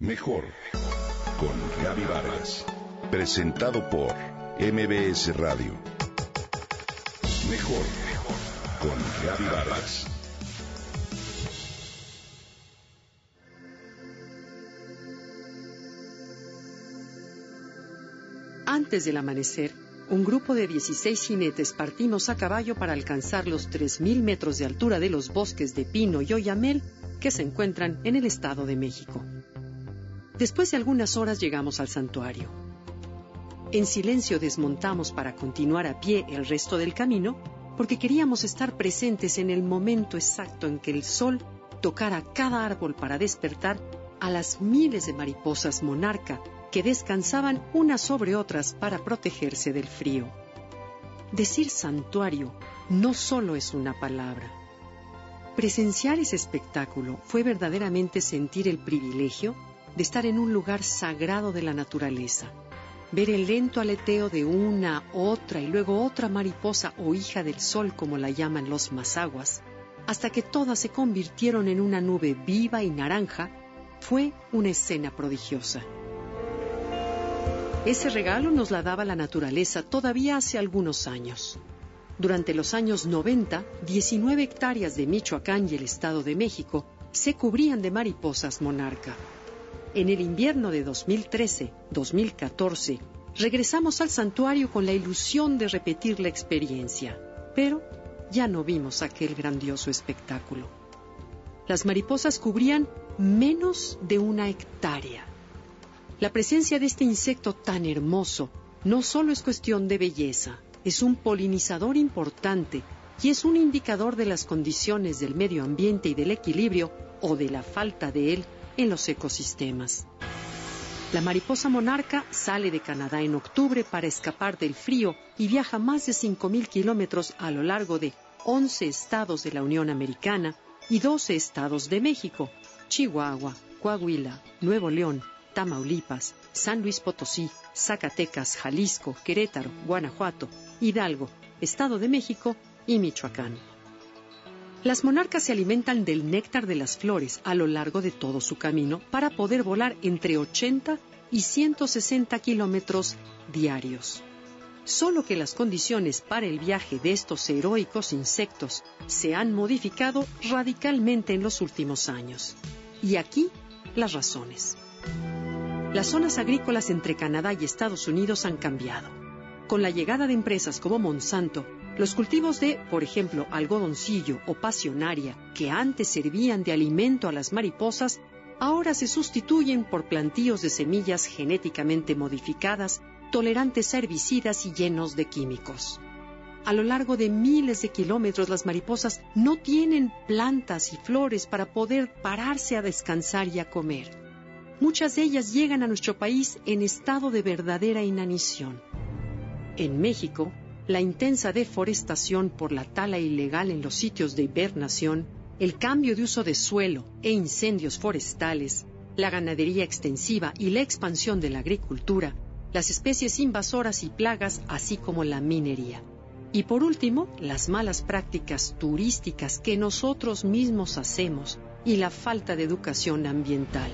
Mejor con Gaby Vargas. Presentado por MBS Radio. Mejor con Gaby Vargas. Antes del amanecer, un grupo de 16 jinetes partimos a caballo para alcanzar los 3.000 metros de altura de los bosques de pino y oyamel que se encuentran en el Estado de México. Después de algunas horas llegamos al santuario. En silencio desmontamos para continuar a pie el resto del camino porque queríamos estar presentes en el momento exacto en que el sol tocara cada árbol para despertar a las miles de mariposas monarca que descansaban unas sobre otras para protegerse del frío. Decir santuario no solo es una palabra. Presenciar ese espectáculo fue verdaderamente sentir el privilegio de estar en un lugar sagrado de la naturaleza, ver el lento aleteo de una, otra y luego otra mariposa o hija del sol como la llaman los mazaguas, hasta que todas se convirtieron en una nube viva y naranja, fue una escena prodigiosa. Ese regalo nos la daba la naturaleza todavía hace algunos años. Durante los años 90, 19 hectáreas de Michoacán y el Estado de México se cubrían de mariposas monarca. En el invierno de 2013-2014, regresamos al santuario con la ilusión de repetir la experiencia, pero ya no vimos aquel grandioso espectáculo. Las mariposas cubrían menos de una hectárea. La presencia de este insecto tan hermoso no solo es cuestión de belleza, es un polinizador importante y es un indicador de las condiciones del medio ambiente y del equilibrio o de la falta de él en los ecosistemas. La mariposa monarca sale de Canadá en octubre para escapar del frío y viaja más de 5.000 kilómetros a lo largo de 11 estados de la Unión Americana y 12 estados de México, Chihuahua, Coahuila, Nuevo León, Tamaulipas, San Luis Potosí, Zacatecas, Jalisco, Querétaro, Guanajuato, Hidalgo, Estado de México y Michoacán. Las monarcas se alimentan del néctar de las flores a lo largo de todo su camino para poder volar entre 80 y 160 kilómetros diarios. Solo que las condiciones para el viaje de estos heroicos insectos se han modificado radicalmente en los últimos años. Y aquí las razones. Las zonas agrícolas entre Canadá y Estados Unidos han cambiado. Con la llegada de empresas como Monsanto, los cultivos de, por ejemplo, algodoncillo o pasionaria, que antes servían de alimento a las mariposas, ahora se sustituyen por plantíos de semillas genéticamente modificadas, tolerantes a herbicidas y llenos de químicos. A lo largo de miles de kilómetros las mariposas no tienen plantas y flores para poder pararse a descansar y a comer. Muchas de ellas llegan a nuestro país en estado de verdadera inanición. En México, la intensa deforestación por la tala ilegal en los sitios de hibernación, el cambio de uso de suelo e incendios forestales, la ganadería extensiva y la expansión de la agricultura, las especies invasoras y plagas, así como la minería. Y por último, las malas prácticas turísticas que nosotros mismos hacemos y la falta de educación ambiental.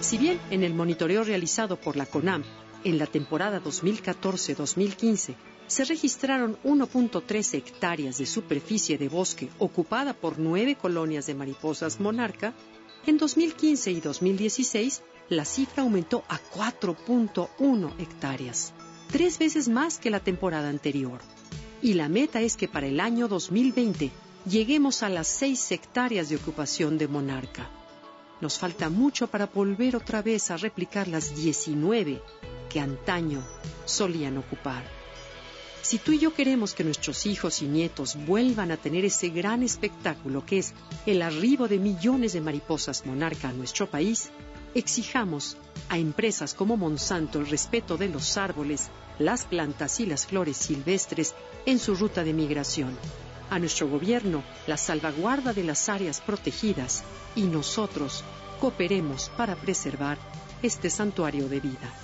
Si bien en el monitoreo realizado por la CONAM en la temporada 2014-2015 se registraron 1.3 hectáreas de superficie de bosque ocupada por nueve colonias de mariposas monarca, en 2015 y 2016 la cifra aumentó a 4.1 hectáreas, tres veces más que la temporada anterior. Y la meta es que para el año 2020 lleguemos a las 6 hectáreas de ocupación de monarca. Nos falta mucho para volver otra vez a replicar las 19 que antaño solían ocupar. Si tú y yo queremos que nuestros hijos y nietos vuelvan a tener ese gran espectáculo que es el arribo de millones de mariposas monarca a nuestro país, exijamos a empresas como Monsanto el respeto de los árboles, las plantas y las flores silvestres en su ruta de migración, a nuestro gobierno la salvaguarda de las áreas protegidas y nosotros cooperemos para preservar este santuario de vida.